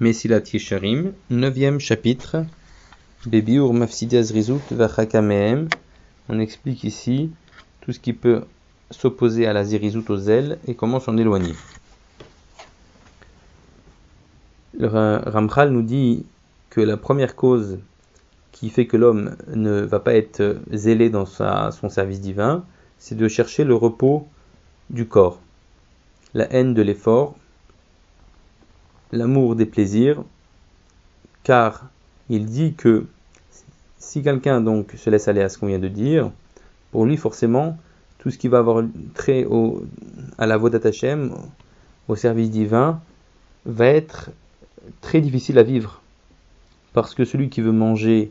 Mesilat Yesharim, neuvième chapitre, Bebiur Mafsidiaz Rizut Vachakamehem. On explique ici tout ce qui peut s'opposer à la zirizut aux ailes et comment s'en éloigner. Le Ramchal nous dit que la première cause qui fait que l'homme ne va pas être zélé dans son service divin, c'est de chercher le repos du corps, la haine de l'effort, l'amour des plaisirs, car il dit que si quelqu'un donc se laisse aller à ce qu'on vient de dire, pour lui forcément, tout ce qui va avoir trait au, à la Vodat Hashem, au service divin, va être très difficile à vivre. Parce que celui qui veut manger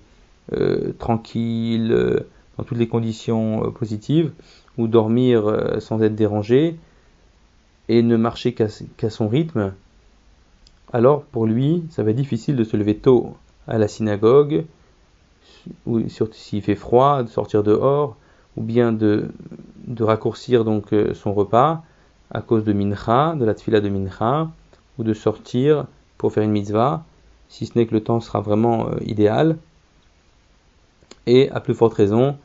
euh, tranquille, euh, dans toutes les conditions euh, positives, ou dormir sans être dérangé, et ne marcher qu'à son rythme, alors pour lui, ça va être difficile de se lever tôt à la synagogue, ou s'il fait froid, de sortir dehors, ou bien de, raccourcir donc euh, son repas à cause de mincha, de la tfila de mincha, ou de sortir pour faire une mitzvah, si ce n'est que le temps sera vraiment euh, idéal, et à plus forte raison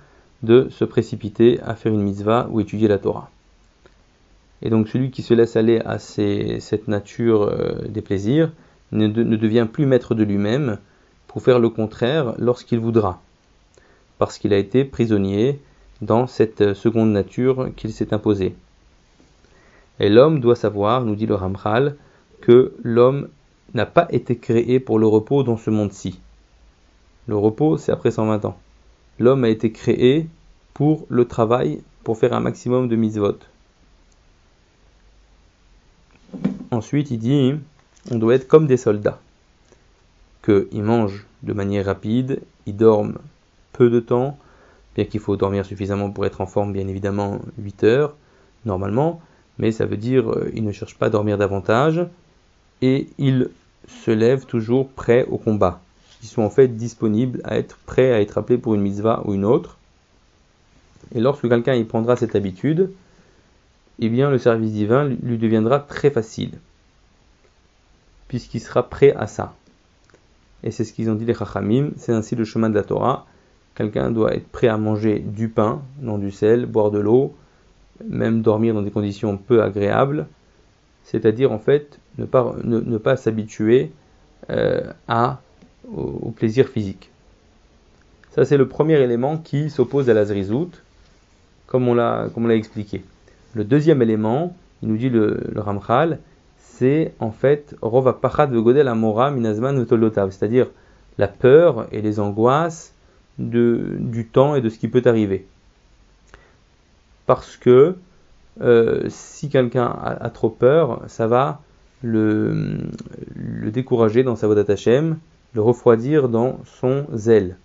de se précipiter à faire une mitzvah ou étudier la Torah. Et donc celui qui se laisse aller à cette nature euh, des plaisirs ne, devient plus maître de lui-même pour faire le contraire lorsqu'il voudra, parce qu'il a été prisonnier dans cette euh, seconde nature qu'il s'est imposée. Et l'homme doit savoir, nous dit le Ramchal, que l'homme n'a pas été créé pour le repos dans ce monde-ci. Le repos, c'est après 120 ans. L'homme a été créé pour le travail, pour faire un maximum de mitzvot. Ensuite, il dit on doit être comme des soldats, qu'ils mangent de manière rapide, ils dorment peu de temps, bien qu'il faut dormir suffisamment pour être en forme, bien évidemment 8 heures normalement, mais ça veut dire euh, ils ne cherchent pas à dormir davantage et ils se lèvent toujours prêts au combat. Ils sont en fait disponibles à être prêts à être appelés pour une mitzvah ou une autre. Et lorsque quelqu'un y prendra cette habitude, eh bien le service divin lui deviendra très facile, puisqu'il sera prêt à ça. Et c'est ce qu'ils ont dit les Chachamim, c'est ainsi le chemin de la Torah. Quelqu'un doit être prêt à manger du pain, non du sel, boire de l'eau, même dormir dans des conditions peu agréables, c'est-à-dire en fait ne pas, s'habituer euh, à, au, plaisir physique. Ça c'est le premier élément qui s'oppose à la zrizout, comme on l'a expliqué. Le deuxième élément, il nous dit le, Ramchal, c'est en fait Rova Pachad Vegodel Amora Minazman c'est-à-dire la peur et les angoisses du temps et de ce qui peut arriver. Parce que euh, si quelqu'un a, trop peur, ça va le, décourager dans sa voie Hashem, le refroidir dans son zèle.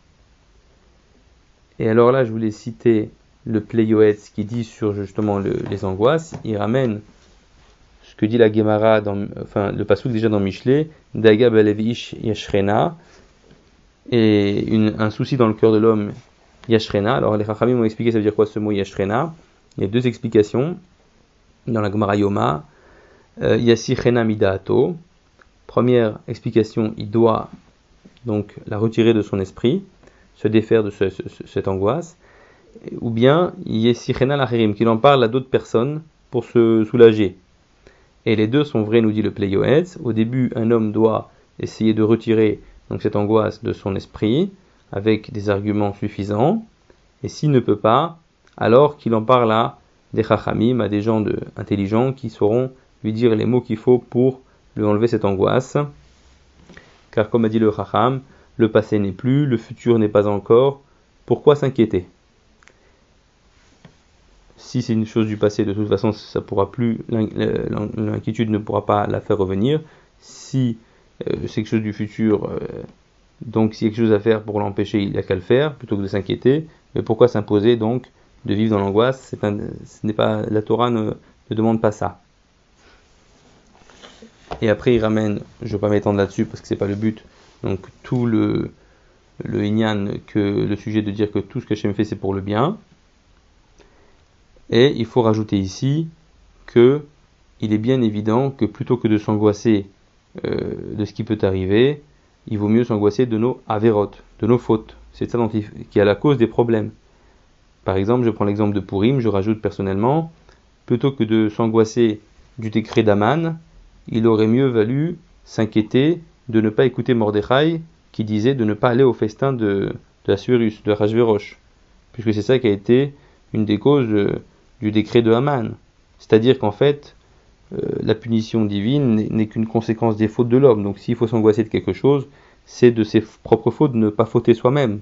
Et alors là, je voulais citer le Pleyoetz qui dit sur justement les angoisses, il ramène ce que dit la Gemara, dans, enfin le pasuk déjà dans Michelet, Daga Balevish Yashrena, et un souci dans le cœur de l'homme, Yashrena. Alors les Chachamim m'ont expliqué ça veut dire quoi ce mot Yashrena? Il y a deux explications dans la Gemara Yoma. Euh, Midaato. Première explication, il doit donc la retirer de son esprit, se défaire de cette angoisse ou bien Yesichena Lacherim, qu'il en parle à d'autres personnes pour se soulager. Et les deux sont vrais, nous dit le Pleyoetz. Au début, un homme doit essayer de retirer cette angoisse de son esprit avec des arguments suffisants. Et s'il ne peut pas, alors qu'il en parle à des chachamim, à des gens de, intelligents qui sauront lui dire les mots qu'il faut pour lui enlever cette angoisse. Car comme a dit le chacham, le passé n'est plus, le futur n'est pas encore, pourquoi s'inquiéter? Si c'est une chose du passé, de toute façon, ça pourra plus, l'inquiétude ne pourra pas la faire revenir. Si euh, c'est quelque chose du futur, euh, donc s'il y a quelque chose à faire pour l'empêcher, il n'y a qu'à le faire, plutôt que de s'inquiéter. Mais pourquoi s'imposer donc de vivre dans l'angoisse? Ce n'est pas la Torah ne, demande pas ça. Et après, il ramène, je ne vais pas m'étendre là-dessus parce que c'est pas le but. Donc tout le le que le sujet de dire que tout ce que Hachem fait c'est pour le bien, et il faut rajouter ici que il est bien évident que plutôt que de s'angoisser euh, de ce qui peut arriver, il vaut mieux s'angoisser de nos avérotes, de nos fautes. C'est ça qui est la cause des problèmes. Par exemple, je prends l'exemple de Purim, je rajoute personnellement, plutôt que de s'angoisser du décret d'Aman, il aurait mieux valu s'inquiéter de ne pas écouter Mordechai qui disait de ne pas aller au festin de, de Assuérus, de Rajverosh, puisque c'est ça qui a été une des causes euh, du décret de Haman. C'est-à-dire qu'en fait, euh, la punition divine n'est qu'une conséquence des fautes de l'homme. Donc s'il faut s'angoisser de quelque chose, c'est de ses propres fautes de ne pas fauter soi-même.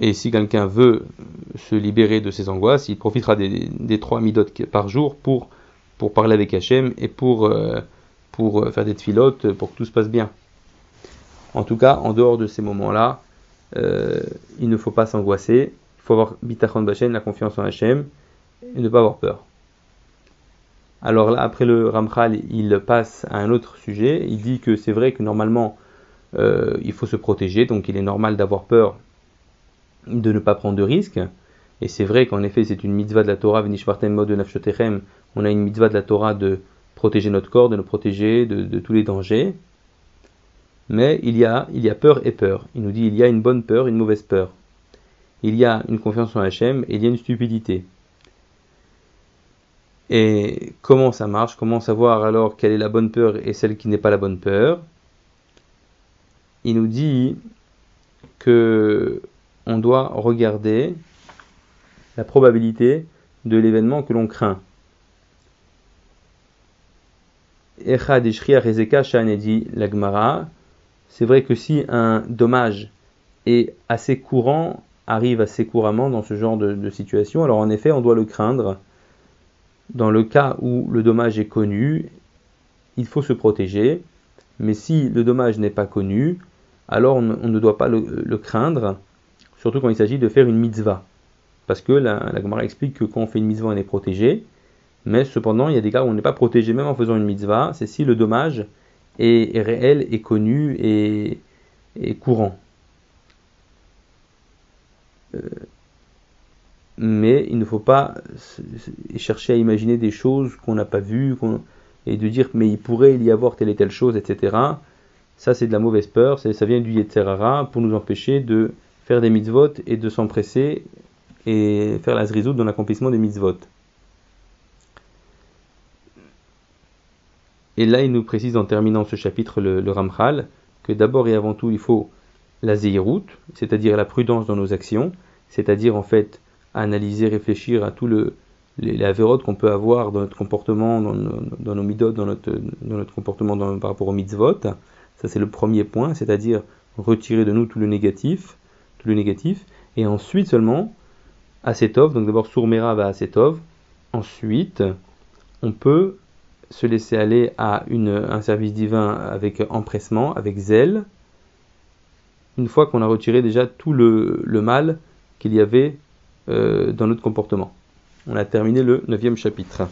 Et si quelqu'un veut se libérer de ses angoisses, il profitera des, trois midotes par jour pour, parler avec Hachem et pour, euh, pour faire des filotes pour que tout se passe bien. En tout cas, en dehors de ces moments-là, euh, il ne faut pas s'angoisser. Avoir bitachon la confiance en Hachem, et ne pas avoir peur. Alors là, après le Ramchal, il passe à un autre sujet. Il dit que c'est vrai que normalement, euh, il faut se protéger, donc il est normal d'avoir peur de ne pas prendre de risques. Et c'est vrai qu'en effet, c'est une mitzvah de la Torah, de On a une mitzvah de la Torah de protéger notre corps, de nous protéger de tous les dangers. Mais il y, a, il y a peur et peur. Il nous dit il y a une bonne peur, une mauvaise peur. Il y a une confiance en Hachem et il y a une stupidité. Et comment ça marche? Comment savoir alors quelle est la bonne peur et celle qui n'est pas la bonne peur? Il nous dit que on doit regarder la probabilité de l'événement que l'on craint. C'est vrai que si un dommage est assez courant, arrive assez couramment dans ce genre de, situation, alors en effet, on doit le craindre. Dans le cas où le dommage est connu, il faut se protéger. Mais si le dommage n'est pas connu, alors on, ne doit pas le, craindre, surtout quand il s'agit de faire une mitzvah. Parce que la, la Gemara explique que quand on fait une mitzvah, on est protégé. Mais cependant, il y a des cas où on n'est pas protégé même en faisant une mitzvah. C'est si le dommage est, réel, est connu et, courant. Euh, mais il ne faut pas chercher à imaginer des choses qu'on n'a pas vues et de dire mais il pourrait y avoir telle et telle chose, etc. Ça c'est de la mauvaise peur, ça vient du Yetzerara pour nous empêcher de faire des mitzvot et de s'empresser et faire la zrizout dans l'accomplissement des mitzvot. Et là, il nous précise en terminant ce chapitre, le, le Ramchal, que d'abord et avant tout, il faut la zéhirout, c'est-à-dire la prudence dans nos actions, c'est-à-dire en fait analyser, réfléchir à tout le, les, qu'on peut avoir dans notre comportement, dans, nos midot, dans notre, dans notre comportement par rapport au mitzvot. Ça, c'est le premier point, c'est-à-dire retirer de nous tout le négatif, tout le négatif, et ensuite seulement, Asetov, donc d'abord Sourmera va Asetov, ensuite, on peut se laisser aller à une, un service divin avec empressement, avec zèle, une fois qu'on a retiré déjà tout le, mal qu'il y avait euh, dans notre comportement. On a terminé le neuvième chapitre.